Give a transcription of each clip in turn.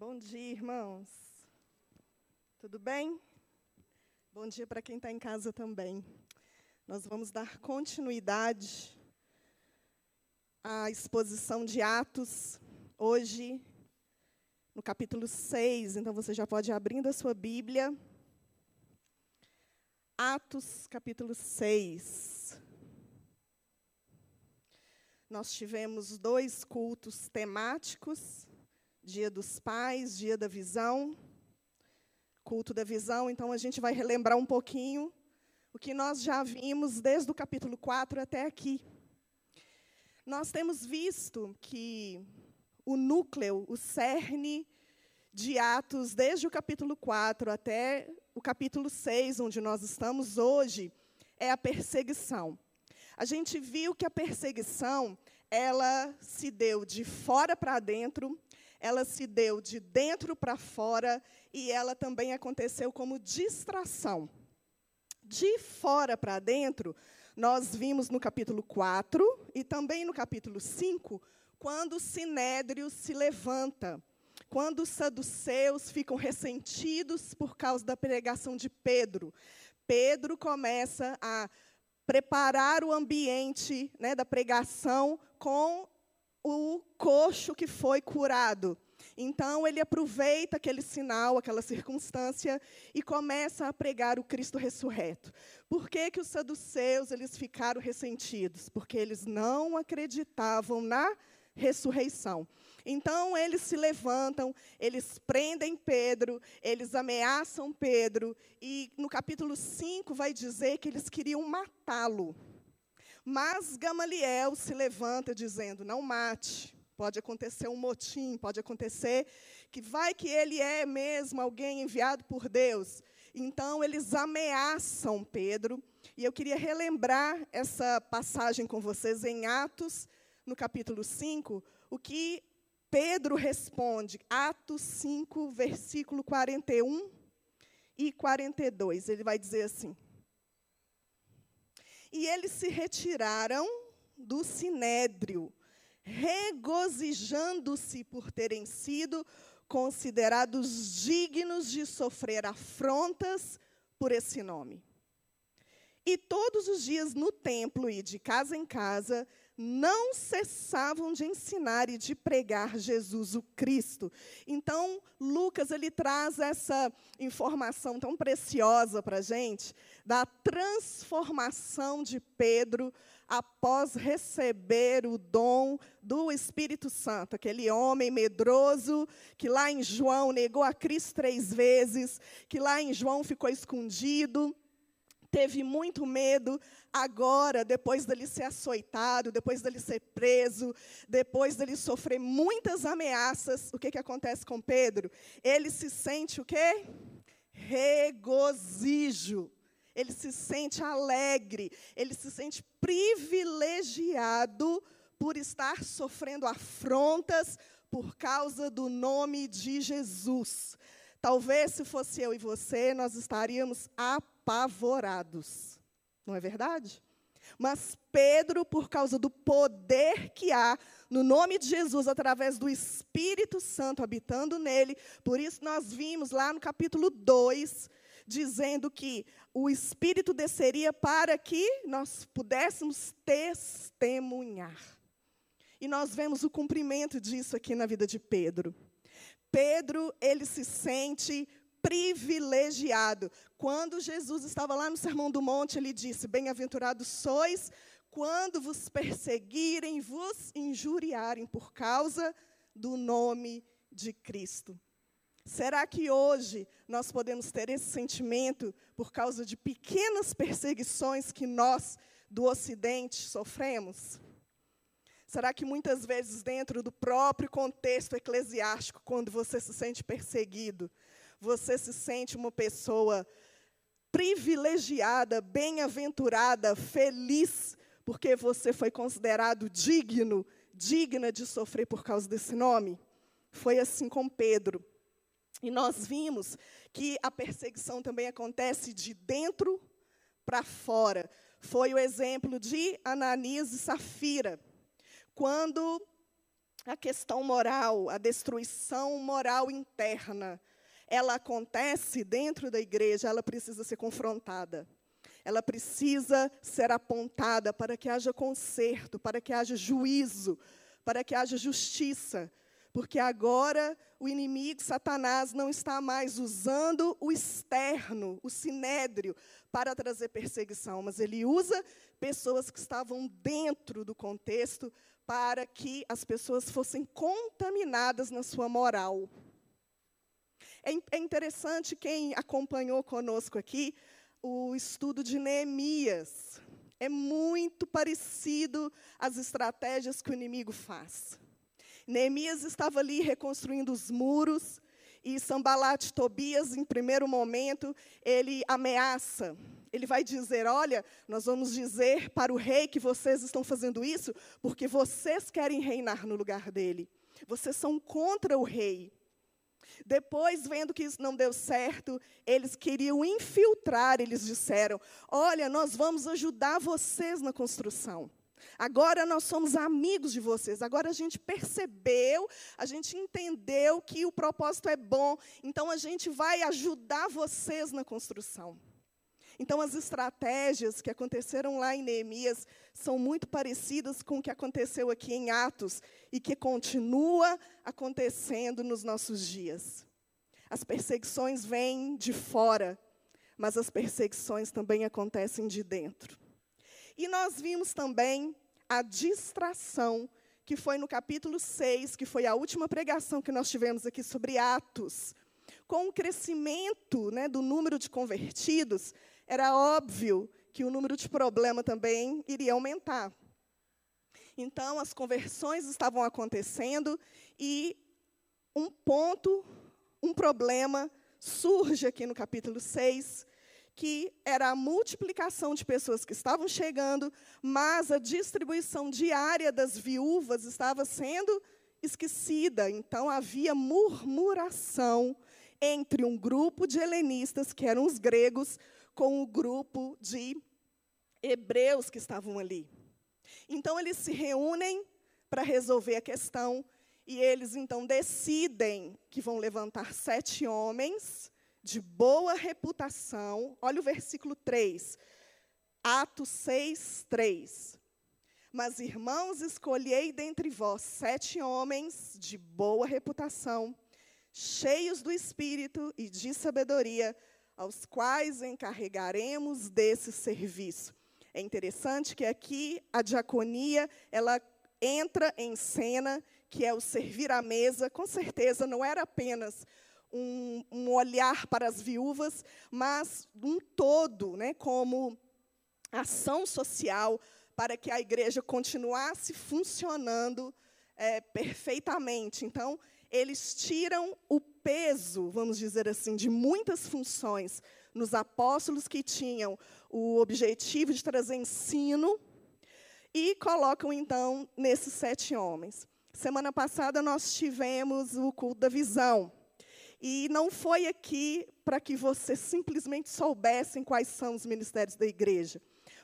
Bom dia, irmãos. Tudo bem? Bom dia para quem está em casa também. Nós vamos dar continuidade à exposição de Atos, hoje, no capítulo 6. Então você já pode ir abrindo a sua Bíblia. Atos, capítulo 6. Nós tivemos dois cultos temáticos Dia dos Pais, Dia da Visão, culto da visão. Então, a gente vai relembrar um pouquinho o que nós já vimos desde o capítulo 4 até aqui. Nós temos visto que o núcleo, o cerne de Atos, desde o capítulo 4 até o capítulo 6, onde nós estamos hoje, é a perseguição. A gente viu que a perseguição, ela se deu de fora para dentro, ela se deu de dentro para fora e ela também aconteceu como distração. De fora para dentro, nós vimos no capítulo 4 e também no capítulo 5, quando o sinédrio se levanta, quando os saduceus ficam ressentidos por causa da pregação de Pedro. Pedro começa a preparar o ambiente né, da pregação com o coxo que foi curado. Então ele aproveita aquele sinal, aquela circunstância e começa a pregar o Cristo ressurreto. Por que, que os saduceus eles ficaram ressentidos? Porque eles não acreditavam na ressurreição. Então eles se levantam, eles prendem Pedro, eles ameaçam Pedro e no capítulo 5 vai dizer que eles queriam matá-lo. Mas Gamaliel se levanta dizendo: não mate. Pode acontecer um motim, pode acontecer que vai que ele é mesmo alguém enviado por Deus. Então eles ameaçam Pedro. E eu queria relembrar essa passagem com vocês em Atos, no capítulo 5, o que Pedro responde. Atos 5, versículo 41 e 42. Ele vai dizer assim: e eles se retiraram do sinédrio, regozijando-se por terem sido considerados dignos de sofrer afrontas por esse nome. E todos os dias no templo e de casa em casa não cessavam de ensinar e de pregar Jesus o Cristo. Então, Lucas ele traz essa informação tão preciosa para a gente da transformação de Pedro após receber o dom do Espírito Santo, aquele homem medroso que lá em João negou a Cristo três vezes, que lá em João ficou escondido teve muito medo, agora, depois dele ser açoitado, depois dele ser preso, depois dele sofrer muitas ameaças, o que, que acontece com Pedro? Ele se sente o quê? Regozijo. Ele se sente alegre, ele se sente privilegiado por estar sofrendo afrontas por causa do nome de Jesus. Talvez se fosse eu e você, nós estaríamos apavorados. Não é verdade? Mas Pedro, por causa do poder que há no nome de Jesus, através do Espírito Santo habitando nele, por isso nós vimos lá no capítulo 2, dizendo que o Espírito desceria para que nós pudéssemos testemunhar. E nós vemos o cumprimento disso aqui na vida de Pedro. Pedro, ele se sente privilegiado. Quando Jesus estava lá no Sermão do Monte, ele disse: Bem-aventurados sois quando vos perseguirem, vos injuriarem por causa do nome de Cristo. Será que hoje nós podemos ter esse sentimento por causa de pequenas perseguições que nós do Ocidente sofremos? Será que muitas vezes, dentro do próprio contexto eclesiástico, quando você se sente perseguido, você se sente uma pessoa privilegiada, bem-aventurada, feliz, porque você foi considerado digno, digna de sofrer por causa desse nome? Foi assim com Pedro. E nós vimos que a perseguição também acontece de dentro para fora. Foi o exemplo de Ananias e Safira quando a questão moral, a destruição moral interna, ela acontece dentro da igreja, ela precisa ser confrontada. Ela precisa ser apontada para que haja conserto, para que haja juízo, para que haja justiça. Porque agora o inimigo, Satanás, não está mais usando o externo, o sinédrio, para trazer perseguição, mas ele usa pessoas que estavam dentro do contexto para que as pessoas fossem contaminadas na sua moral. É, é interessante quem acompanhou conosco aqui o estudo de Neemias. É muito parecido às estratégias que o inimigo faz. Neemias estava ali reconstruindo os muros, e Sambalat Tobias, em primeiro momento, ele ameaça. Ele vai dizer: Olha, nós vamos dizer para o rei que vocês estão fazendo isso porque vocês querem reinar no lugar dele. Vocês são contra o rei. Depois, vendo que isso não deu certo, eles queriam infiltrar, eles disseram: Olha, nós vamos ajudar vocês na construção. Agora nós somos amigos de vocês. Agora a gente percebeu, a gente entendeu que o propósito é bom. Então a gente vai ajudar vocês na construção. Então as estratégias que aconteceram lá em Neemias são muito parecidas com o que aconteceu aqui em Atos e que continua acontecendo nos nossos dias. As perseguições vêm de fora, mas as perseguições também acontecem de dentro. E nós vimos também a distração, que foi no capítulo 6, que foi a última pregação que nós tivemos aqui sobre Atos. Com o crescimento né, do número de convertidos, era óbvio que o número de problema também iria aumentar. Então, as conversões estavam acontecendo e um ponto, um problema surge aqui no capítulo 6, que era a multiplicação de pessoas que estavam chegando, mas a distribuição diária das viúvas estava sendo esquecida. Então havia murmuração entre um grupo de helenistas, que eram os gregos, com o grupo de hebreus que estavam ali. Então eles se reúnem para resolver a questão e eles então decidem que vão levantar sete homens de boa reputação. Olha o versículo 3. Atos 6, 3. Mas, irmãos, escolhei dentre vós sete homens de boa reputação, cheios do espírito e de sabedoria, aos quais encarregaremos desse serviço. É interessante que aqui a diaconia, ela entra em cena, que é o servir à mesa, com certeza não era apenas um, um olhar para as viúvas, mas um todo, né, como ação social para que a igreja continuasse funcionando é, perfeitamente. Então, eles tiram o peso, vamos dizer assim, de muitas funções nos apóstolos que tinham o objetivo de trazer ensino e colocam, então, nesses sete homens. Semana passada nós tivemos o culto da visão. E não foi aqui para que vocês simplesmente soubessem quais são os ministérios da igreja.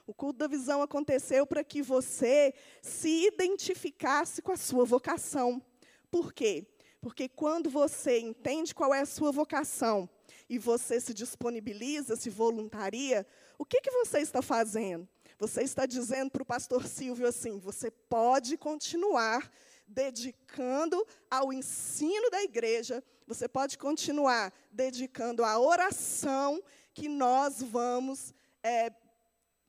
O culto da visão aconteceu para que você se identificasse com a sua vocação. Por quê? Porque quando você entende qual é a sua vocação e você se disponibiliza, se voluntaria, o que, que você está fazendo? Você está dizendo para o pastor Silvio assim: você pode continuar dedicando ao ensino da igreja, você pode continuar dedicando à oração, que nós vamos é,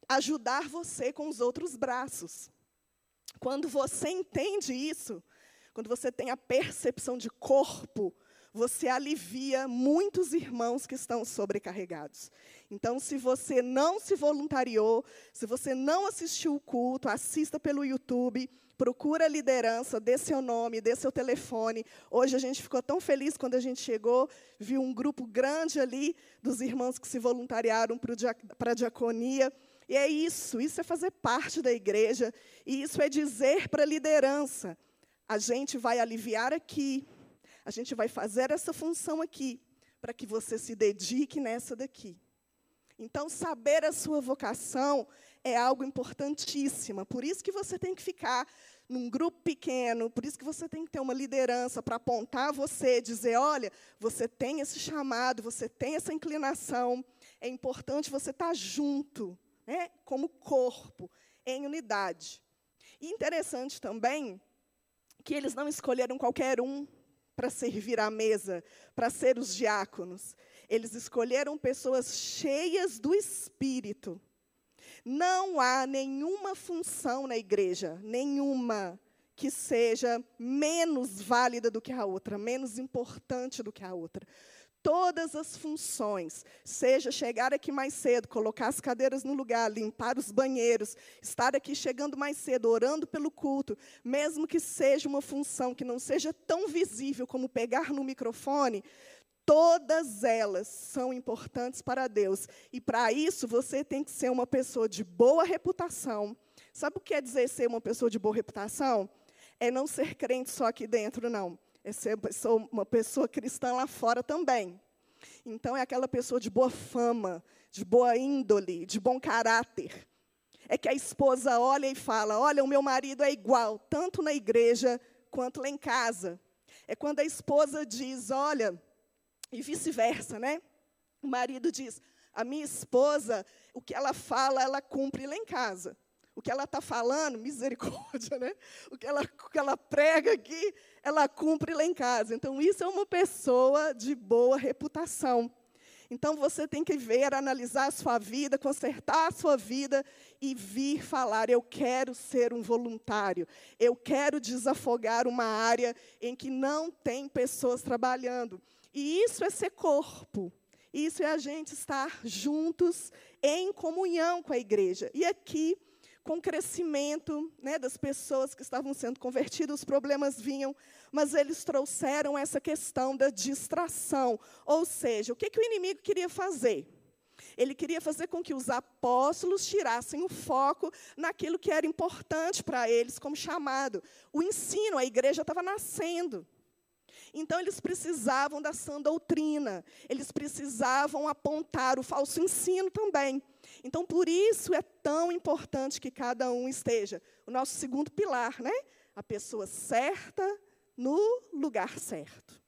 ajudar você com os outros braços. Quando você entende isso, quando você tem a percepção de corpo, você alivia muitos irmãos que estão sobrecarregados. Então, se você não se voluntariou, se você não assistiu o culto, assista pelo YouTube procura a liderança, dê seu nome, dê seu telefone. Hoje a gente ficou tão feliz quando a gente chegou, viu um grupo grande ali dos irmãos que se voluntariaram para a diaconia. E é isso, isso é fazer parte da igreja, e isso é dizer para a liderança: a gente vai aliviar aqui, a gente vai fazer essa função aqui, para que você se dedique nessa daqui. Então, saber a sua vocação é algo importantíssimo. Por isso que você tem que ficar num grupo pequeno, por isso que você tem que ter uma liderança para apontar você, dizer, olha, você tem esse chamado, você tem essa inclinação, é importante você estar tá junto, né, como corpo, em unidade. E interessante também que eles não escolheram qualquer um para servir à mesa, para ser os diáconos. Eles escolheram pessoas cheias do Espírito. Não há nenhuma função na igreja, nenhuma, que seja menos válida do que a outra, menos importante do que a outra todas as funções, seja chegar aqui mais cedo, colocar as cadeiras no lugar, limpar os banheiros, estar aqui chegando mais cedo, orando pelo culto, mesmo que seja uma função que não seja tão visível como pegar no microfone, todas elas são importantes para Deus. E para isso você tem que ser uma pessoa de boa reputação. Sabe o que quer dizer ser uma pessoa de boa reputação? É não ser crente só aqui dentro, não é ser uma pessoa cristã lá fora também. Então, é aquela pessoa de boa fama, de boa índole, de bom caráter. É que a esposa olha e fala: Olha, o meu marido é igual, tanto na igreja quanto lá em casa. É quando a esposa diz: Olha, e vice-versa, né? O marido diz: A minha esposa, o que ela fala, ela cumpre lá em casa o que ela está falando, misericórdia, né? O que, ela, o que ela prega aqui, ela cumpre lá em casa. Então, isso é uma pessoa de boa reputação. Então, você tem que ver, analisar a sua vida, consertar a sua vida e vir falar: eu quero ser um voluntário, eu quero desafogar uma área em que não tem pessoas trabalhando. E isso é ser corpo. Isso é a gente estar juntos em comunhão com a igreja. E aqui com o crescimento né, das pessoas que estavam sendo convertidas, os problemas vinham, mas eles trouxeram essa questão da distração. Ou seja, o que, que o inimigo queria fazer? Ele queria fazer com que os apóstolos tirassem o foco naquilo que era importante para eles como chamado. O ensino, a igreja estava nascendo. Então, eles precisavam da sã doutrina, eles precisavam apontar o falso ensino também. Então, por isso é tão importante que cada um esteja. O nosso segundo pilar, né? A pessoa certa no lugar certo.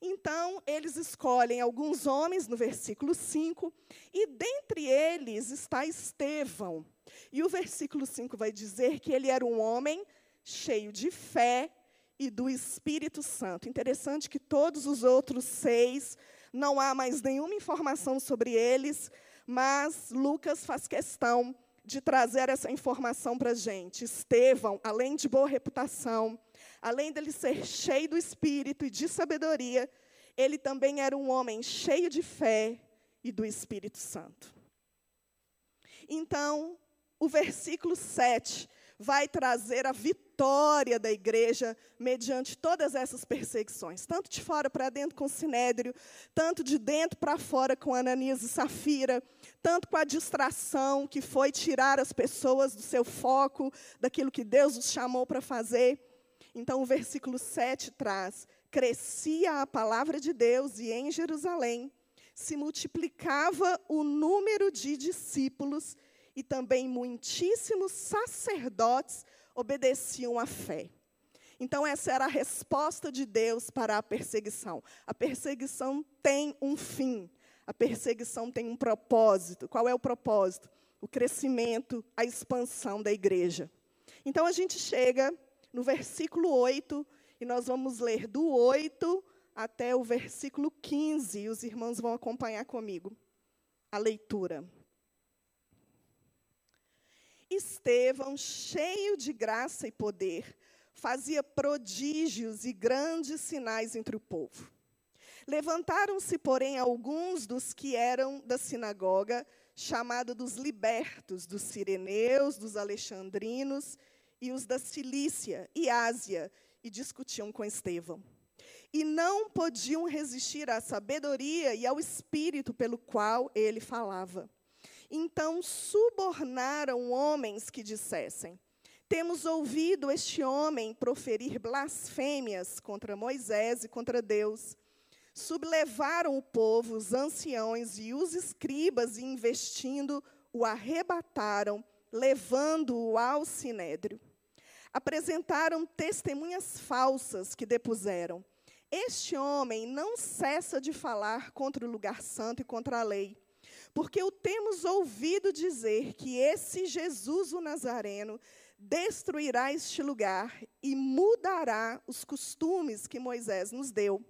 Então, eles escolhem alguns homens, no versículo 5, e dentre eles está Estevão. E o versículo 5 vai dizer que ele era um homem cheio de fé e do Espírito Santo. Interessante que todos os outros seis, não há mais nenhuma informação sobre eles, mas Lucas faz questão de trazer essa informação para a gente. Estevão, além de boa reputação, além dele ser cheio do espírito e de sabedoria, ele também era um homem cheio de fé e do Espírito Santo. Então, o versículo 7 vai trazer a vitória da igreja mediante todas essas perseguições, tanto de fora para dentro com Sinédrio, tanto de dentro para fora com Ananias e Safira, tanto com a distração que foi tirar as pessoas do seu foco, daquilo que Deus os chamou para fazer. Então o versículo 7 traz: crescia a palavra de Deus e em Jerusalém se multiplicava o número de discípulos e também muitíssimos sacerdotes obedeciam à fé. Então, essa era a resposta de Deus para a perseguição. A perseguição tem um fim, a perseguição tem um propósito. Qual é o propósito? O crescimento, a expansão da igreja. Então, a gente chega no versículo 8, e nós vamos ler do 8 até o versículo 15, e os irmãos vão acompanhar comigo a leitura. Estevão, cheio de graça e poder, fazia prodígios e grandes sinais entre o povo. Levantaram-se, porém, alguns dos que eram da sinagoga, chamada dos libertos, dos sireneus, dos alexandrinos e os da Cilícia e Ásia, e discutiam com Estevão. E não podiam resistir à sabedoria e ao espírito pelo qual ele falava. Então subornaram homens que dissessem: Temos ouvido este homem proferir blasfêmias contra Moisés e contra Deus. Sublevaram o povo, os anciãos e os escribas, e investindo, o arrebataram, levando-o ao sinédrio. apresentaram testemunhas falsas que depuseram: Este homem não cessa de falar contra o lugar santo e contra a lei. Porque o temos ouvido dizer que esse Jesus o Nazareno destruirá este lugar e mudará os costumes que Moisés nos deu.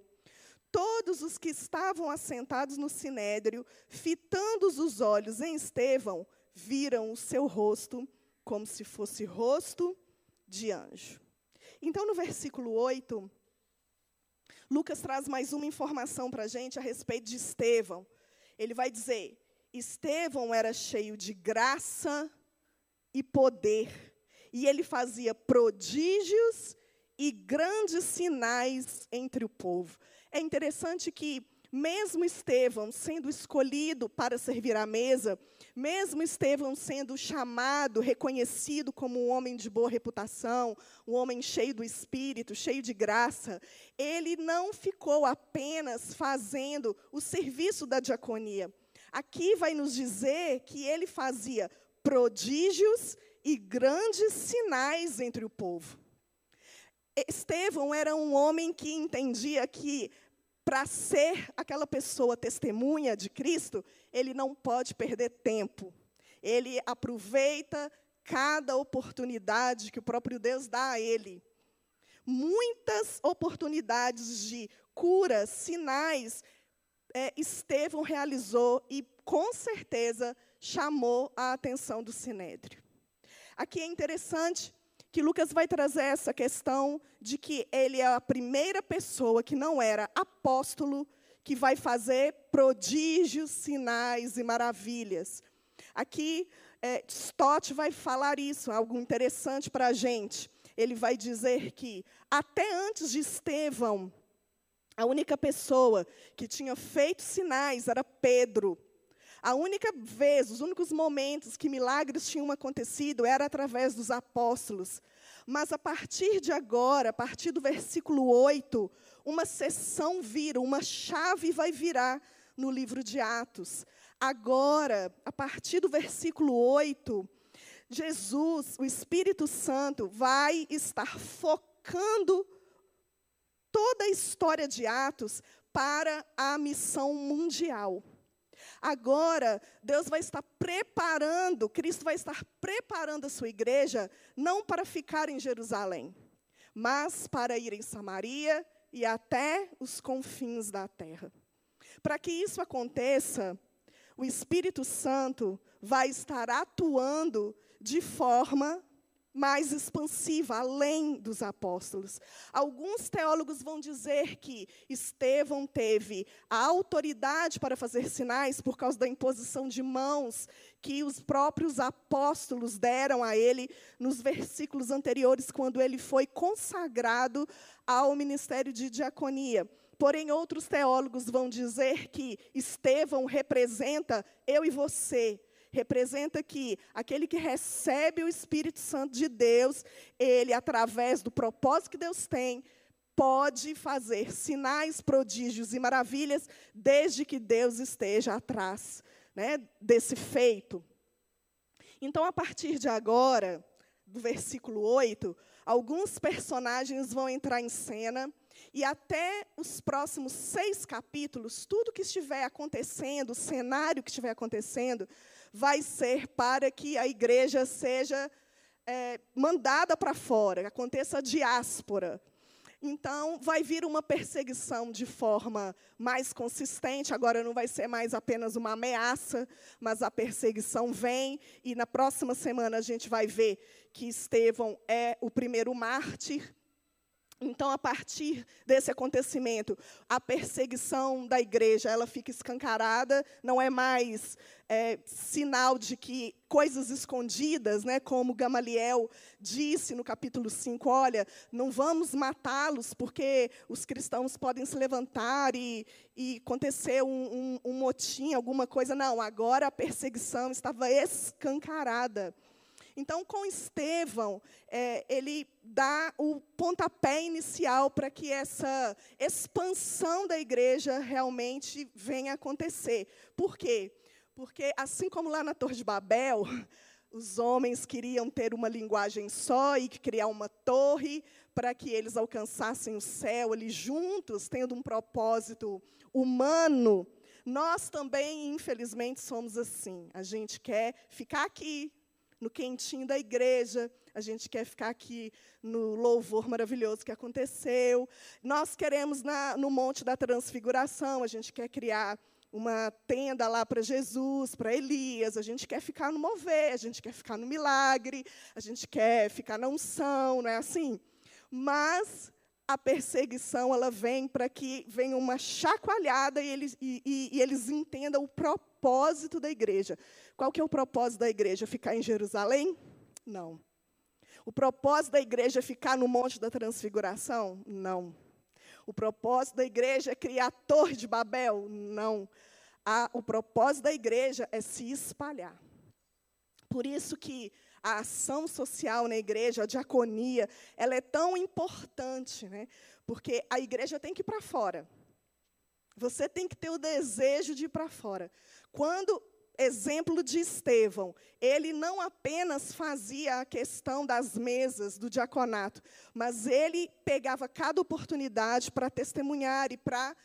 Todos os que estavam assentados no sinédrio, fitando os olhos em Estevão, viram o seu rosto como se fosse rosto de anjo. Então, no versículo 8, Lucas traz mais uma informação para a gente a respeito de Estevão. Ele vai dizer: Estevão era cheio de graça e poder, e ele fazia prodígios e grandes sinais entre o povo. É interessante que mesmo Estevão sendo escolhido para servir à mesa, mesmo Estevão sendo chamado, reconhecido como um homem de boa reputação, um homem cheio do espírito, cheio de graça, ele não ficou apenas fazendo o serviço da diaconia. Aqui vai nos dizer que ele fazia prodígios e grandes sinais entre o povo. Estevão era um homem que entendia que para ser aquela pessoa testemunha de Cristo, ele não pode perder tempo. Ele aproveita cada oportunidade que o próprio Deus dá a ele. Muitas oportunidades de cura, sinais, é, Estevão realizou e, com certeza, chamou a atenção do sinédrio. Aqui é interessante que Lucas vai trazer essa questão de que ele é a primeira pessoa que não era apóstolo que vai fazer prodígios, sinais e maravilhas. Aqui, é, Stott vai falar isso, algo interessante para a gente. Ele vai dizer que, até antes de Estevão, a única pessoa que tinha feito sinais era Pedro. A única vez, os únicos momentos que milagres tinham acontecido era através dos apóstolos. Mas a partir de agora, a partir do versículo 8, uma sessão vira, uma chave vai virar no livro de Atos. Agora, a partir do versículo 8, Jesus, o Espírito Santo, vai estar focando toda a história de Atos para a missão mundial. Agora, Deus vai estar preparando, Cristo vai estar preparando a sua igreja, não para ficar em Jerusalém, mas para ir em Samaria e até os confins da terra. Para que isso aconteça, o Espírito Santo vai estar atuando de forma mais expansiva, além dos apóstolos. Alguns teólogos vão dizer que Estevão teve a autoridade para fazer sinais por causa da imposição de mãos que os próprios apóstolos deram a ele nos versículos anteriores, quando ele foi consagrado ao ministério de diaconia. Porém, outros teólogos vão dizer que Estevão representa eu e você, representa que aquele que recebe o Espírito Santo de Deus, ele, através do propósito que Deus tem, pode fazer sinais, prodígios e maravilhas, desde que Deus esteja atrás né, desse feito. Então, a partir de agora, do versículo 8, alguns personagens vão entrar em cena. E até os próximos seis capítulos, tudo que estiver acontecendo, o cenário que estiver acontecendo, vai ser para que a igreja seja é, mandada para fora, aconteça a diáspora. Então, vai vir uma perseguição de forma mais consistente. Agora, não vai ser mais apenas uma ameaça, mas a perseguição vem. E na próxima semana, a gente vai ver que Estevão é o primeiro mártir. Então, a partir desse acontecimento, a perseguição da igreja ela fica escancarada, não é mais é, sinal de que coisas escondidas, né, como Gamaliel disse no capítulo 5, olha, não vamos matá-los porque os cristãos podem se levantar e, e acontecer um, um, um motim, alguma coisa. Não, agora a perseguição estava escancarada. Então, com Estevão, é, ele dá o pontapé inicial para que essa expansão da igreja realmente venha acontecer. Por quê? Porque, assim como lá na Torre de Babel, os homens queriam ter uma linguagem só e criar uma torre para que eles alcançassem o céu ali juntos, tendo um propósito humano. Nós também, infelizmente, somos assim. A gente quer ficar aqui, no quentinho da igreja, a gente quer ficar aqui no louvor maravilhoso que aconteceu. Nós queremos, na, no Monte da Transfiguração, a gente quer criar uma tenda lá para Jesus, para Elias, a gente quer ficar no mover, a gente quer ficar no milagre, a gente quer ficar na unção, não é assim? Mas a perseguição ela vem para que venha uma chacoalhada e eles, e, e, e eles entendam o propósito da igreja. Qual que é o propósito da igreja? Ficar em Jerusalém? Não. O propósito da igreja é ficar no Monte da Transfiguração? Não. O propósito da igreja é criar a Torre de Babel? Não. A, o propósito da igreja é se espalhar. Por isso que a ação social na igreja, a diaconia, ela é tão importante, né? Porque a igreja tem que ir para fora. Você tem que ter o desejo de ir para fora. Quando exemplo de Estevão, ele não apenas fazia a questão das mesas do diaconato, mas ele pegava cada oportunidade para testemunhar e para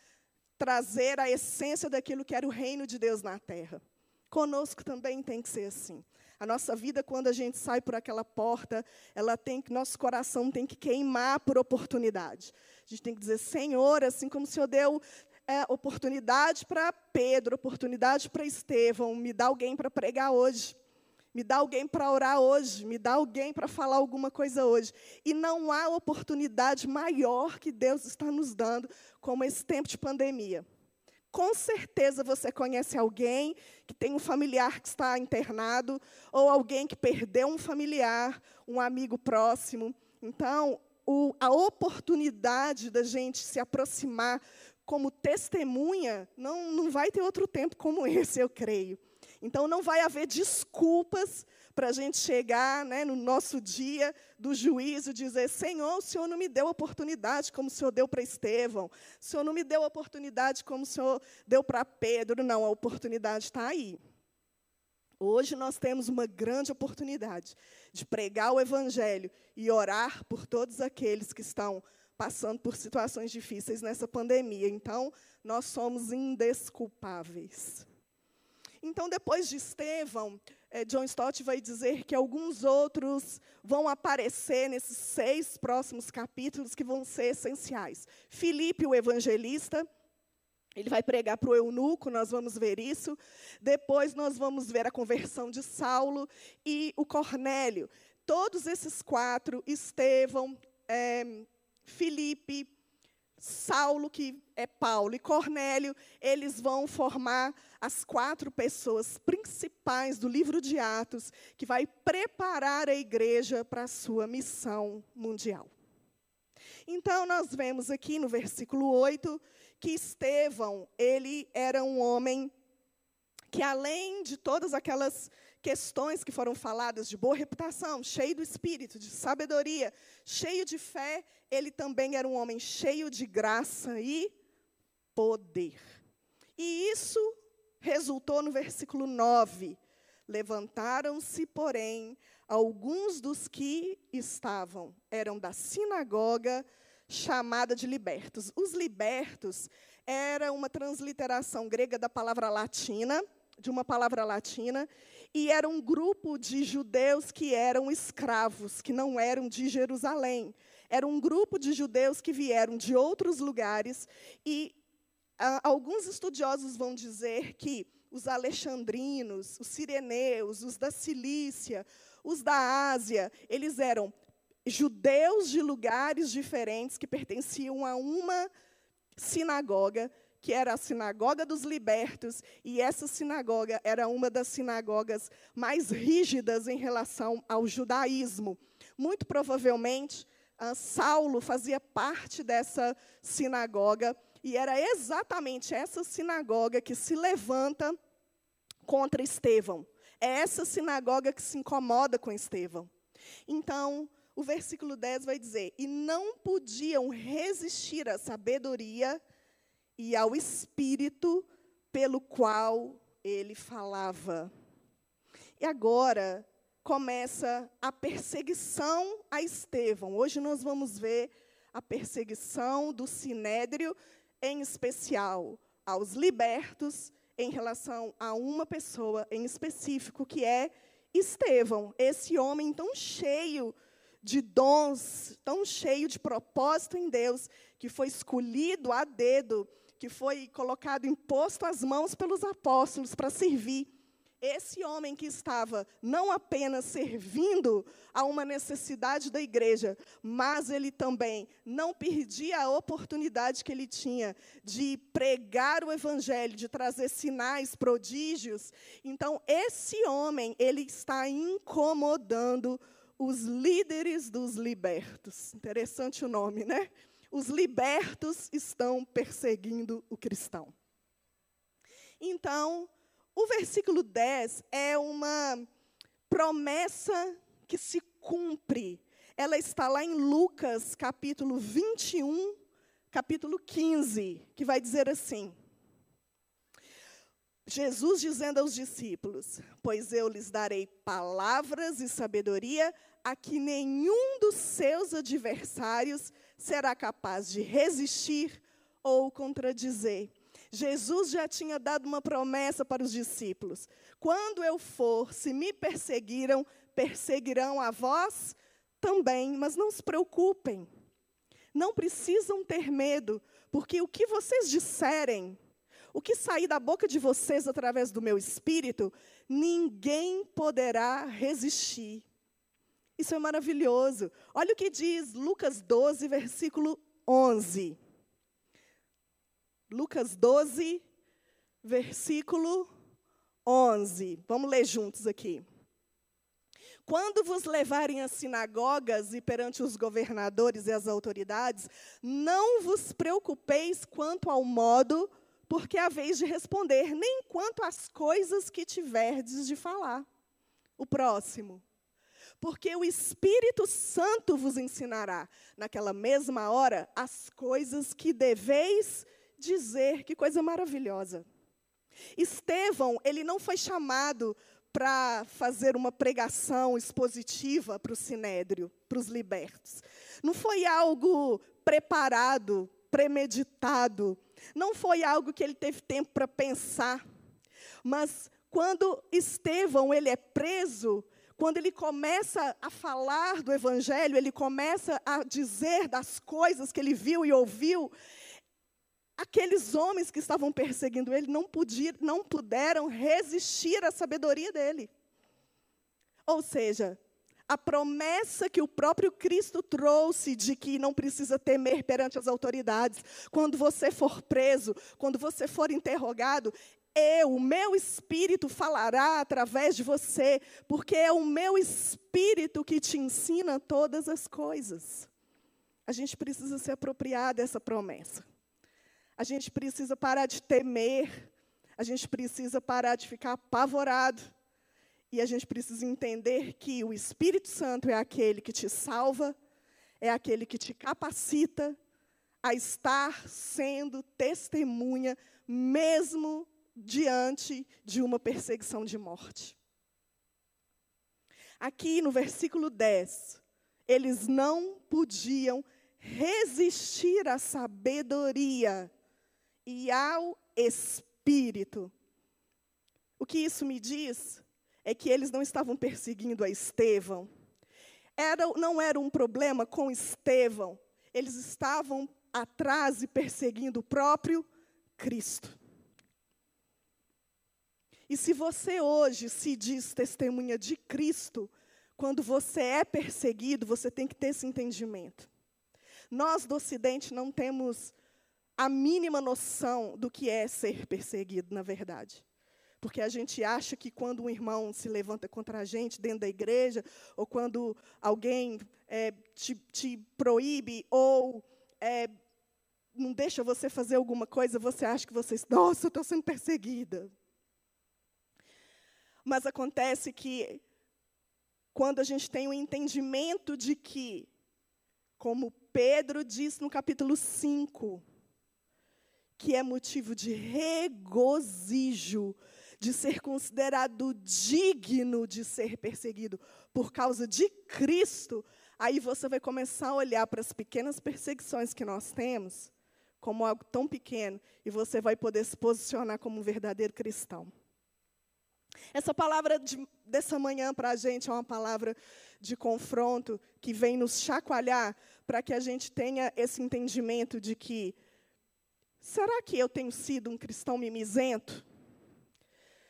trazer a essência daquilo que era o reino de Deus na terra. Conosco também tem que ser assim. A nossa vida, quando a gente sai por aquela porta, ela tem nosso coração tem que queimar por oportunidade. A gente tem que dizer, Senhor, assim como o Senhor deu é, oportunidade para Pedro, oportunidade para Estevão, me dá alguém para pregar hoje. Me dá alguém para orar hoje, me dá alguém para falar alguma coisa hoje. E não há oportunidade maior que Deus está nos dando como esse tempo de pandemia. Com certeza você conhece alguém que tem um familiar que está internado, ou alguém que perdeu um familiar, um amigo próximo. Então, o, a oportunidade da gente se aproximar como testemunha, não, não vai ter outro tempo como esse, eu creio. Então, não vai haver desculpas para a gente chegar né, no nosso dia do juízo e dizer: Senhor, o Senhor não me deu oportunidade como o Senhor deu para Estevão, o Senhor não me deu oportunidade como o Senhor deu para Pedro. Não, a oportunidade está aí. Hoje nós temos uma grande oportunidade de pregar o Evangelho e orar por todos aqueles que estão passando por situações difíceis nessa pandemia. Então, nós somos indesculpáveis. Então, depois de Estevão, eh, John Stott vai dizer que alguns outros vão aparecer nesses seis próximos capítulos que vão ser essenciais. Filipe, o evangelista, ele vai pregar para o eunuco, nós vamos ver isso. Depois nós vamos ver a conversão de Saulo e o Cornélio. Todos esses quatro, Estevão, é, Filipe, Saulo, que é Paulo, e Cornélio, eles vão formar as quatro pessoas principais do livro de Atos, que vai preparar a igreja para a sua missão mundial. Então, nós vemos aqui no versículo 8 que Estevão, ele era um homem que, além de todas aquelas questões que foram faladas de boa reputação, cheio do espírito, de sabedoria, cheio de fé, ele também era um homem cheio de graça e poder. E isso resultou no versículo 9. Levantaram-se, porém, alguns dos que estavam, eram da sinagoga chamada de libertos. Os libertos era uma transliteração grega da palavra latina, de uma palavra latina, e era um grupo de judeus que eram escravos, que não eram de Jerusalém. Era um grupo de judeus que vieram de outros lugares e alguns estudiosos vão dizer que os alexandrinos, os sireneus, os da Cilícia, os da Ásia, eles eram judeus de lugares diferentes que pertenciam a uma sinagoga que era a sinagoga dos libertos, e essa sinagoga era uma das sinagogas mais rígidas em relação ao judaísmo. Muito provavelmente, uh, Saulo fazia parte dessa sinagoga, e era exatamente essa sinagoga que se levanta contra Estevão. É essa sinagoga que se incomoda com Estevão. Então, o versículo 10 vai dizer: E não podiam resistir à sabedoria e ao espírito pelo qual ele falava. E agora, começa a perseguição a Estevão. Hoje nós vamos ver a perseguição do sinédrio, em especial aos libertos, em relação a uma pessoa em específico, que é Estevão, esse homem tão cheio de dons, tão cheio de propósito em Deus, que foi escolhido a dedo, que foi colocado, imposto às mãos pelos apóstolos para servir esse homem que estava não apenas servindo a uma necessidade da igreja, mas ele também não perdia a oportunidade que ele tinha de pregar o evangelho, de trazer sinais, prodígios. Então, esse homem, ele está incomodando os líderes dos libertos. Interessante o nome, né? Os libertos estão perseguindo o cristão. Então, o versículo 10 é uma promessa que se cumpre. Ela está lá em Lucas, capítulo 21, capítulo 15, que vai dizer assim: Jesus dizendo aos discípulos: Pois eu lhes darei palavras e sabedoria a que nenhum dos seus adversários será capaz de resistir ou contradizer. Jesus já tinha dado uma promessa para os discípulos: quando eu for, se me perseguiram, perseguirão a vós também, mas não se preocupem. Não precisam ter medo, porque o que vocês disserem, o que sair da boca de vocês através do meu espírito, ninguém poderá resistir. Isso é maravilhoso. Olha o que diz Lucas 12, versículo 11. Lucas 12, versículo 11. Vamos ler juntos aqui. Quando vos levarem às sinagogas e perante os governadores e as autoridades, não vos preocupeis quanto ao modo, porque haveis de responder, nem quanto às coisas que tiverdes de falar. O próximo. Porque o Espírito Santo vos ensinará, naquela mesma hora, as coisas que deveis dizer, que coisa maravilhosa. Estevão, ele não foi chamado para fazer uma pregação expositiva para o sinédrio, para os libertos. Não foi algo preparado, premeditado. Não foi algo que ele teve tempo para pensar. Mas quando Estevão ele é preso, quando ele começa a falar do evangelho, ele começa a dizer das coisas que ele viu e ouviu, aqueles homens que estavam perseguindo ele não, podia, não puderam resistir à sabedoria dele. Ou seja, a promessa que o próprio Cristo trouxe de que não precisa temer perante as autoridades, quando você for preso, quando você for interrogado, eu, o meu espírito falará através de você, porque é o meu espírito que te ensina todas as coisas. A gente precisa se apropriar dessa promessa. A gente precisa parar de temer, a gente precisa parar de ficar apavorado. E a gente precisa entender que o Espírito Santo é aquele que te salva, é aquele que te capacita a estar sendo testemunha, mesmo diante de uma perseguição de morte. Aqui no versículo 10, eles não podiam resistir à sabedoria e ao Espírito. O que isso me diz é que eles não estavam perseguindo a Estevão. Era, não era um problema com Estevão. Eles estavam atrás e perseguindo o próprio Cristo. E se você hoje se diz testemunha de Cristo, quando você é perseguido, você tem que ter esse entendimento. Nós do Ocidente não temos a mínima noção do que é ser perseguido, na verdade. Porque a gente acha que quando um irmão se levanta contra a gente dentro da igreja, ou quando alguém é, te, te, proíbe, ou é, não deixa você fazer alguma coisa, você acha que você, nossa, eu estou sendo perseguida. Mas acontece que, quando a gente tem o um entendimento de que, como Pedro diz no capítulo 5, que é motivo de regozijo, de ser considerado digno de ser perseguido por causa de Cristo, aí você vai começar a olhar para as pequenas perseguições que nós temos como algo tão pequeno e você vai poder se posicionar como um verdadeiro cristão. Essa palavra de, dessa manhã para a gente é uma palavra de confronto que vem nos chacoalhar para que a gente tenha esse entendimento de que será que eu tenho sido um cristão mimizento?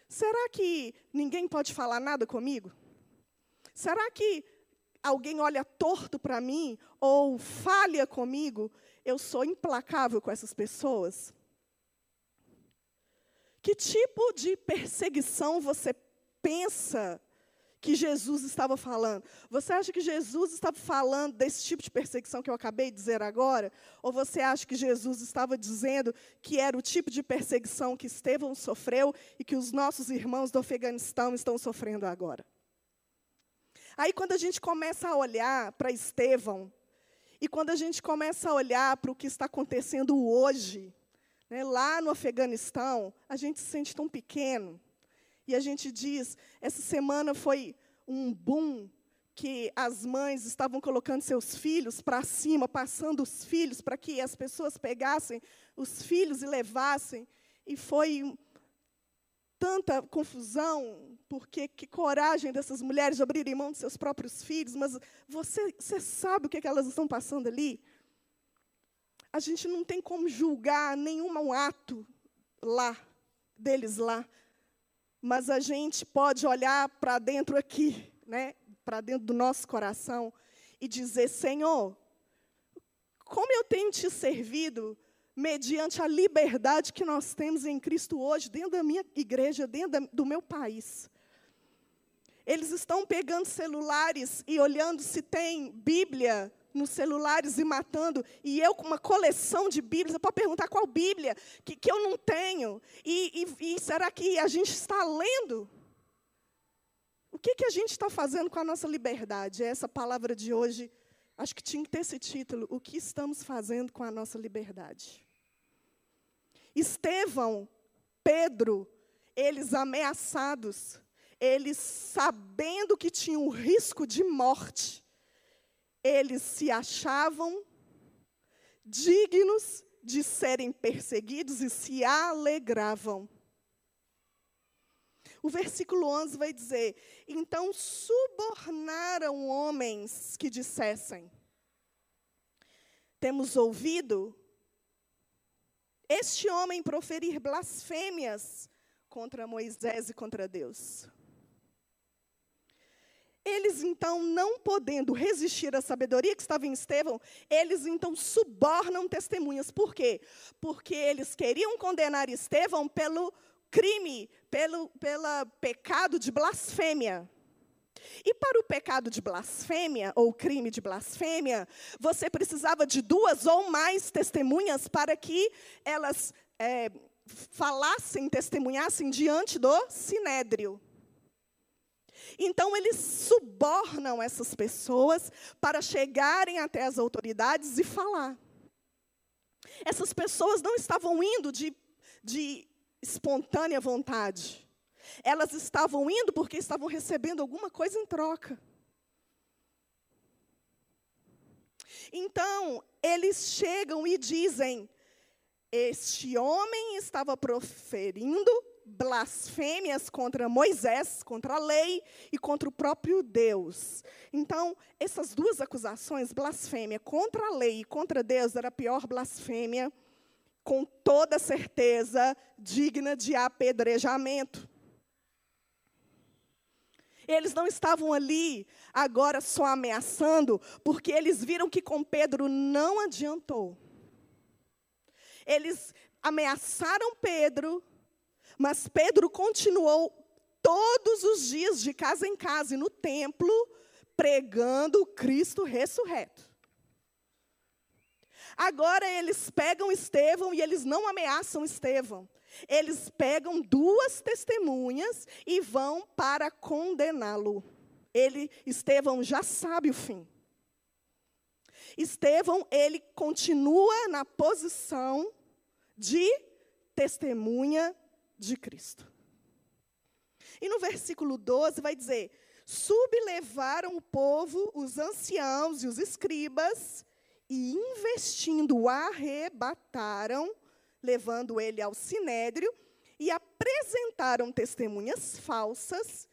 Será que ninguém pode falar nada comigo? Será que alguém olha torto para mim ou falha comigo? Eu sou implacável com essas pessoas? Que tipo de perseguição você pensa que Jesus estava falando? Você acha que Jesus estava falando desse tipo de perseguição que eu acabei de dizer agora? Ou você acha que Jesus estava dizendo que era o tipo de perseguição que Estevão sofreu e que os nossos irmãos do Afeganistão estão sofrendo agora? Aí, quando a gente começa a olhar para Estevão, e quando a gente começa a olhar para o que está acontecendo hoje, né, lá no Afeganistão, a gente se sente tão pequeno. E a gente diz: essa semana foi um boom que as mães estavam colocando seus filhos para cima, passando os filhos para que as pessoas pegassem os filhos e levassem. E foi tanta confusão, porque que coragem dessas mulheres abrirem mão de seus próprios filhos, mas você, você sabe o que, é que elas estão passando ali? A gente não tem como julgar nenhum ato lá, deles lá. Mas a gente pode olhar para dentro aqui, né, para dentro do nosso coração, e dizer: Senhor, como eu tenho te servido mediante a liberdade que nós temos em Cristo hoje, dentro da minha igreja, dentro do meu país. Eles estão pegando celulares e olhando se tem Bíblia nos celulares e matando, e eu com uma coleção de Bíblias, para perguntar qual Bíblia que, que eu não tenho, e, e, e será que a gente está lendo? O que, que a gente está fazendo com a nossa liberdade? É essa palavra de hoje, acho que tinha que ter esse título, o que estamos fazendo com a nossa liberdade? Estevão, Pedro, eles ameaçados, eles sabendo que tinham um risco de morte, eles se achavam dignos de serem perseguidos e se alegravam. O versículo 11 vai dizer: Então subornaram homens que dissessem: Temos ouvido este homem proferir blasfêmias contra Moisés e contra Deus. Eles então, não podendo resistir à sabedoria que estava em Estevão, eles então subornam testemunhas. Por quê? Porque eles queriam condenar Estevão pelo crime, pelo pela pecado de blasfêmia. E para o pecado de blasfêmia, ou crime de blasfêmia, você precisava de duas ou mais testemunhas para que elas é, falassem, testemunhassem diante do sinédrio. Então, eles subornam essas pessoas para chegarem até as autoridades e falar. Essas pessoas não estavam indo de, de espontânea vontade. Elas estavam indo porque estavam recebendo alguma coisa em troca. Então, eles chegam e dizem: Este homem estava proferindo blasfêmias contra Moisés, contra a lei e contra o próprio Deus. Então, essas duas acusações, blasfêmia contra a lei e contra Deus, era a pior blasfêmia, com toda certeza digna de apedrejamento. Eles não estavam ali agora só ameaçando, porque eles viram que com Pedro não adiantou. Eles ameaçaram Pedro, mas Pedro continuou todos os dias, de casa em casa, e no templo, pregando Cristo ressurreto. Agora eles pegam Estevão e eles não ameaçam Estevão. Eles pegam duas testemunhas e vão para condená-lo. Ele, Estevão já sabe o fim. Estevão, ele continua na posição de testemunha de Cristo. E no versículo 12 vai dizer: sublevaram o povo, os anciãos e os escribas, e investindo o arrebataram, levando ele ao sinédrio, e apresentaram testemunhas falsas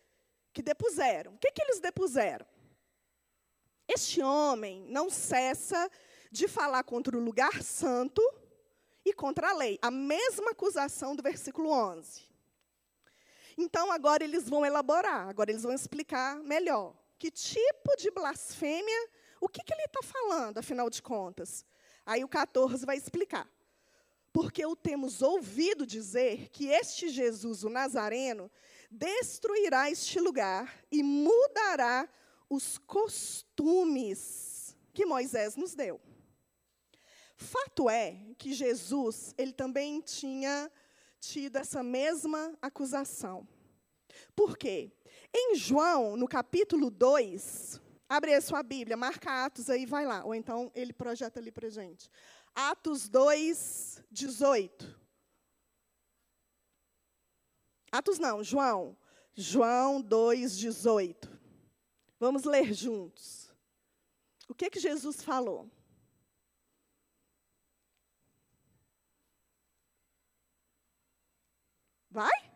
que depuseram. O que, que eles depuseram? Este homem não cessa de falar contra o lugar santo e contra a lei. A mesma acusação do versículo 11. Então, agora eles vão elaborar, agora eles vão explicar melhor. Que tipo de blasfêmia, o que, que ele está falando, afinal de contas? Aí o 14 vai explicar. Porque o temos ouvido dizer que este Jesus, o Nazareno, destruirá este lugar e mudará os costumes que Moisés nos deu. Fato é que Jesus, ele também tinha tido essa mesma acusação. Por quê? Em João, no capítulo 2, abre a sua Bíblia, marca Atos aí, vai lá. Ou então ele projeta ali para gente. Atos 2, 18. Atos não, João. João 2, 18. Vamos ler juntos. O que que Jesus falou? Vai?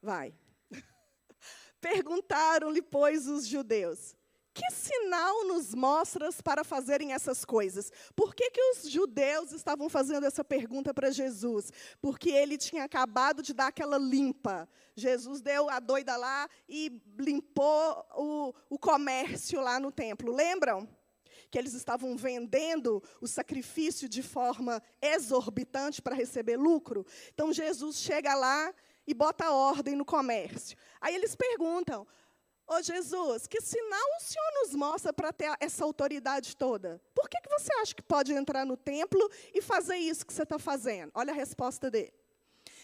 Vai. Perguntaram-lhe, pois, os judeus: Que sinal nos mostras para fazerem essas coisas? Por que, que os judeus estavam fazendo essa pergunta para Jesus? Porque ele tinha acabado de dar aquela limpa. Jesus deu a doida lá e limpou o, o comércio lá no templo. Lembram? Que eles estavam vendendo o sacrifício de forma exorbitante para receber lucro. Então Jesus chega lá e bota ordem no comércio. Aí eles perguntam: Ô Jesus, que sinal o Senhor nos mostra para ter essa autoridade toda? Por que, que você acha que pode entrar no templo e fazer isso que você está fazendo? Olha a resposta dele.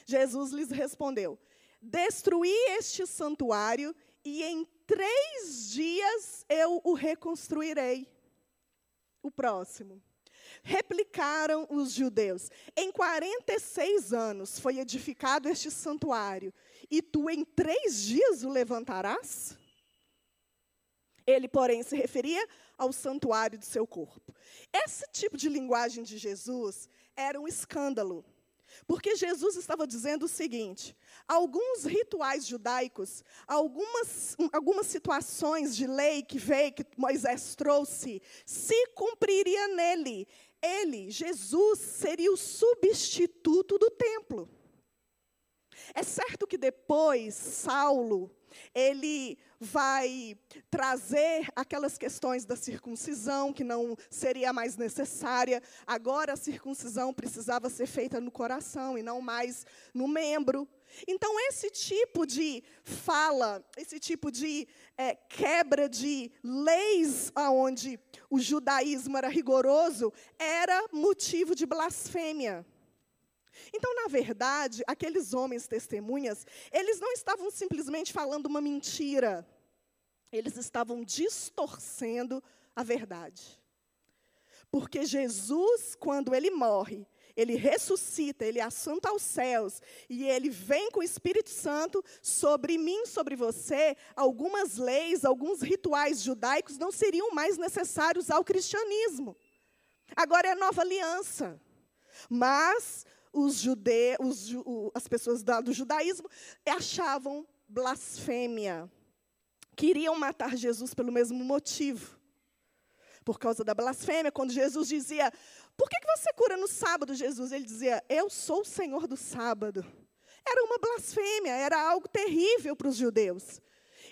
Jesus lhes respondeu: Destruí este santuário e em três dias eu o reconstruirei o próximo. Replicaram os judeus: Em 46 anos foi edificado este santuário, e tu em três dias o levantarás? Ele, porém, se referia ao santuário do seu corpo. Esse tipo de linguagem de Jesus era um escândalo. Porque Jesus estava dizendo o seguinte: alguns rituais judaicos, algumas, algumas situações de lei que veio, que Moisés trouxe, se cumpriria nele. Ele, Jesus, seria o substituto do templo. É certo que depois Saulo, ele vai trazer aquelas questões da circuncisão, que não seria mais necessária. Agora a circuncisão precisava ser feita no coração e não mais no membro. Então, esse tipo de fala, esse tipo de é, quebra de leis onde o judaísmo era rigoroso, era motivo de blasfêmia. Então, na verdade, aqueles homens testemunhas, eles não estavam simplesmente falando uma mentira, eles estavam distorcendo a verdade. Porque Jesus, quando ele morre, ele ressuscita, ele assenta aos céus, e ele vem com o Espírito Santo sobre mim, sobre você, algumas leis, alguns rituais judaicos não seriam mais necessários ao cristianismo. Agora é nova aliança. Mas os judeus, os, as pessoas do judaísmo achavam blasfêmia. Queriam matar Jesus pelo mesmo motivo. Por causa da blasfêmia, quando Jesus dizia: Por que, que você cura no sábado, Jesus? Ele dizia: Eu sou o Senhor do sábado. Era uma blasfêmia, era algo terrível para os judeus.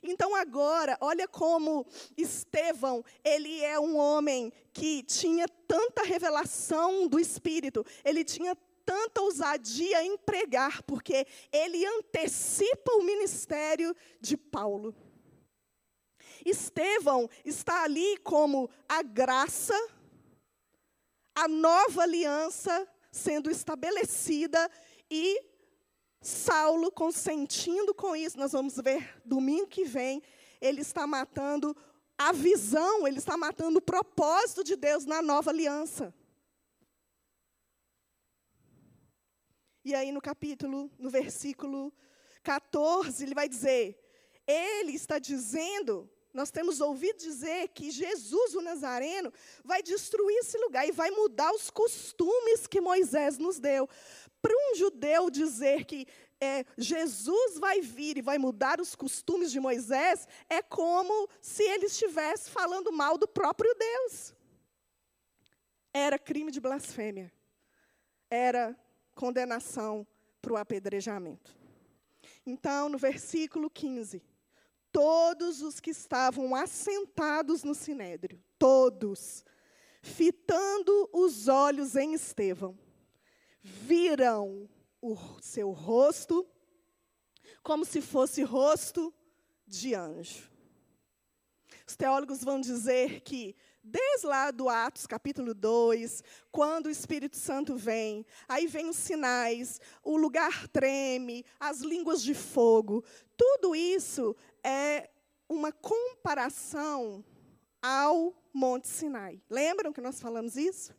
Então agora, olha como Estevão, ele é um homem que tinha tanta revelação do Espírito, ele tinha tanta ousadia em pregar, porque ele antecipa o ministério de Paulo. Estevão está ali como a graça, a nova aliança sendo estabelecida e Saulo consentindo com isso. Nós vamos ver domingo que vem, ele está matando a visão, ele está matando o propósito de Deus na nova aliança. E aí no capítulo, no versículo 14, ele vai dizer: Ele está dizendo, nós temos ouvido dizer que Jesus, o Nazareno, vai destruir esse lugar e vai mudar os costumes que Moisés nos deu. Para um judeu dizer que é, Jesus vai vir e vai mudar os costumes de Moisés, é como se ele estivesse falando mal do próprio Deus. Era crime de blasfêmia. Era condenação para o apedrejamento. Então, no versículo 15, todos os que estavam assentados no sinédrio, todos, fitando os olhos em Estevão, viram o seu rosto como se fosse rosto de anjo. Os teólogos vão dizer que, desde lá do Atos capítulo 2, quando o Espírito Santo vem, aí vem os sinais, o lugar treme, as línguas de fogo, tudo isso é uma comparação ao Monte Sinai. Lembram que nós falamos isso?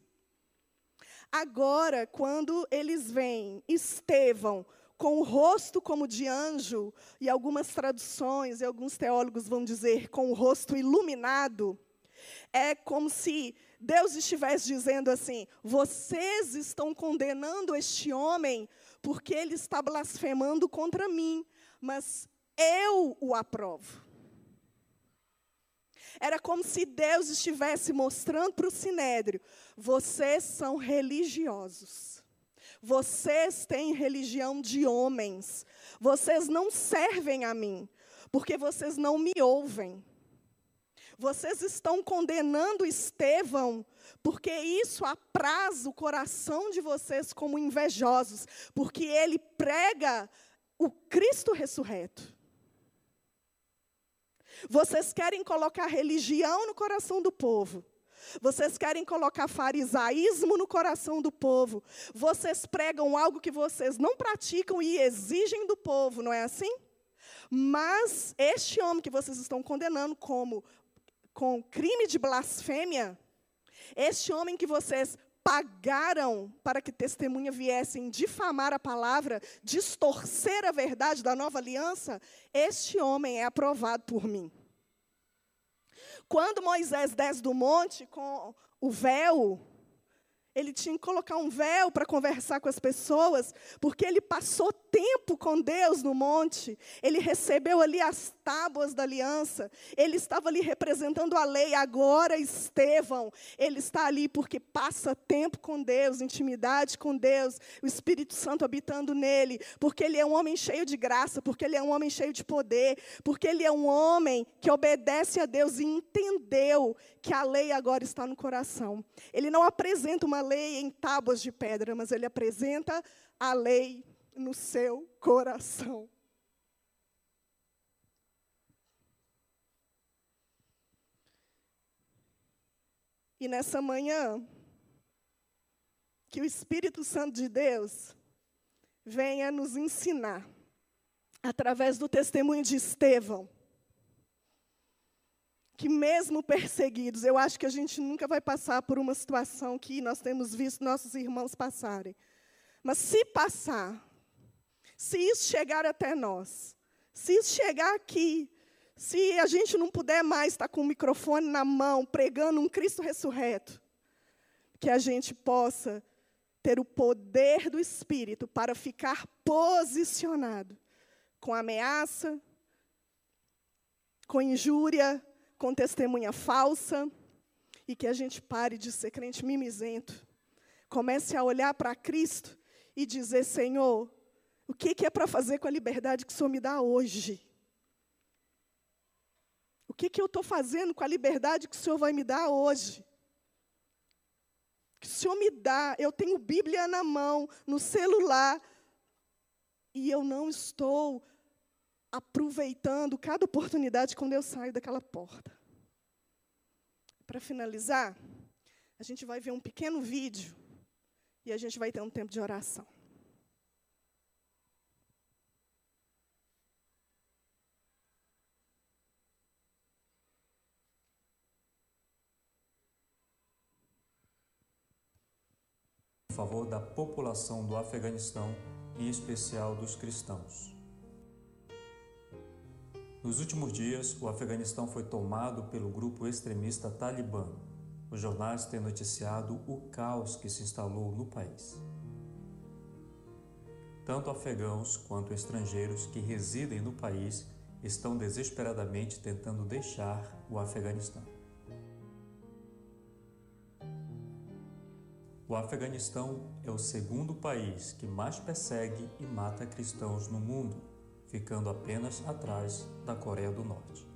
Agora, quando eles veem Estevão com o rosto como de anjo, e algumas traduções e alguns teólogos vão dizer com o rosto iluminado, é como se Deus estivesse dizendo assim: vocês estão condenando este homem porque ele está blasfemando contra mim, mas eu o aprovo. Era como se Deus estivesse mostrando para o sinédrio: vocês são religiosos. Vocês têm religião de homens. Vocês não servem a mim, porque vocês não me ouvem. Vocês estão condenando Estevão, porque isso apraz o coração de vocês como invejosos, porque ele prega o Cristo ressurreto. Vocês querem colocar religião no coração do povo. Vocês querem colocar farisaísmo no coração do povo. Vocês pregam algo que vocês não praticam e exigem do povo, não é assim? Mas este homem que vocês estão condenando como com crime de blasfêmia, este homem que vocês pagaram para que testemunha viessem difamar a palavra, distorcer a verdade da nova aliança, este homem é aprovado por mim. Quando Moisés desce do monte com o véu, ele tinha que colocar um véu para conversar com as pessoas, porque ele passou tempo com Deus no monte, ele recebeu ali as tábuas da aliança, ele estava ali representando a lei. Agora, Estevão, ele está ali porque passa tempo com Deus, intimidade com Deus, o Espírito Santo habitando nele, porque ele é um homem cheio de graça, porque ele é um homem cheio de poder, porque ele é um homem que obedece a Deus e entendeu que a lei agora está no coração. Ele não apresenta uma lei em tábuas de pedra, mas ele apresenta a lei no seu coração. E nessa manhã, que o Espírito Santo de Deus venha nos ensinar, através do testemunho de Estevão, que mesmo perseguidos, eu acho que a gente nunca vai passar por uma situação que nós temos visto nossos irmãos passarem. Mas se passar, se isso chegar até nós, se isso chegar aqui, se a gente não puder mais estar com o microfone na mão, pregando um Cristo ressurreto, que a gente possa ter o poder do Espírito para ficar posicionado com ameaça, com injúria, com testemunha falsa, e que a gente pare de ser crente mimizento, comece a olhar para Cristo e dizer: Senhor, o que, que é para fazer com a liberdade que o Senhor me dá hoje? Que, que eu estou fazendo com a liberdade que o Senhor vai me dar hoje? Que o Senhor me dá, eu tenho Bíblia na mão, no celular, e eu não estou aproveitando cada oportunidade quando eu saio daquela porta. Para finalizar, a gente vai ver um pequeno vídeo e a gente vai ter um tempo de oração. Favor da população do Afeganistão, em especial dos cristãos. Nos últimos dias, o Afeganistão foi tomado pelo grupo extremista Talibã. Os jornais têm noticiado o caos que se instalou no país. Tanto afegãos quanto estrangeiros que residem no país estão desesperadamente tentando deixar o Afeganistão. O Afeganistão é o segundo país que mais persegue e mata cristãos no mundo, ficando apenas atrás da Coreia do Norte.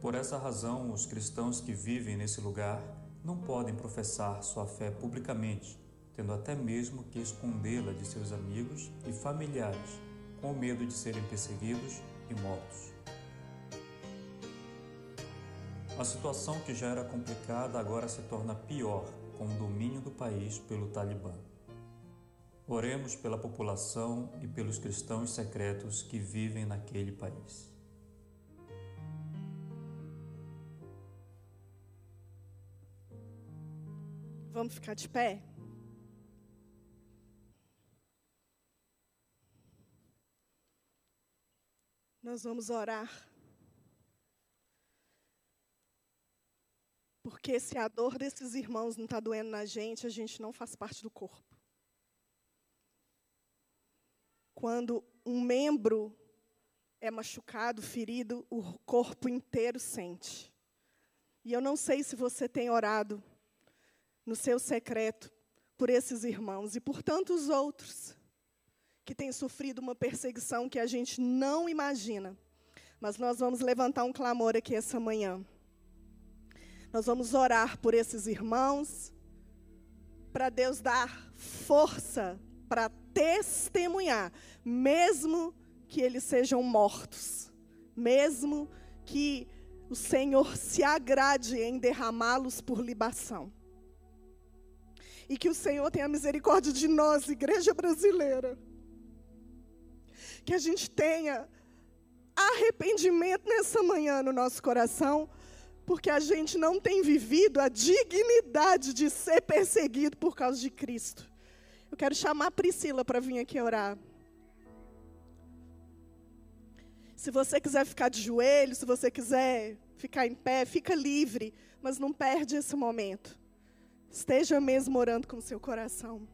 Por essa razão, os cristãos que vivem nesse lugar não podem professar sua fé publicamente, tendo até mesmo que escondê-la de seus amigos e familiares, com medo de serem perseguidos e mortos. A situação que já era complicada agora se torna pior com o domínio do país pelo Talibã. Oremos pela população e pelos cristãos secretos que vivem naquele país. Vamos ficar de pé? Nós vamos orar. Porque se a dor desses irmãos não está doendo na gente, a gente não faz parte do corpo. Quando um membro é machucado, ferido, o corpo inteiro sente. E eu não sei se você tem orado no seu secreto por esses irmãos e por tantos outros que têm sofrido uma perseguição que a gente não imagina. Mas nós vamos levantar um clamor aqui essa manhã. Nós vamos orar por esses irmãos, para Deus dar força para testemunhar, mesmo que eles sejam mortos, mesmo que o Senhor se agrade em derramá-los por libação. E que o Senhor tenha misericórdia de nós, igreja brasileira. Que a gente tenha arrependimento nessa manhã no nosso coração porque a gente não tem vivido a dignidade de ser perseguido por causa de Cristo. Eu quero chamar a Priscila para vir aqui orar. Se você quiser ficar de joelhos, se você quiser ficar em pé, fica livre, mas não perde esse momento. Esteja mesmo orando com seu coração.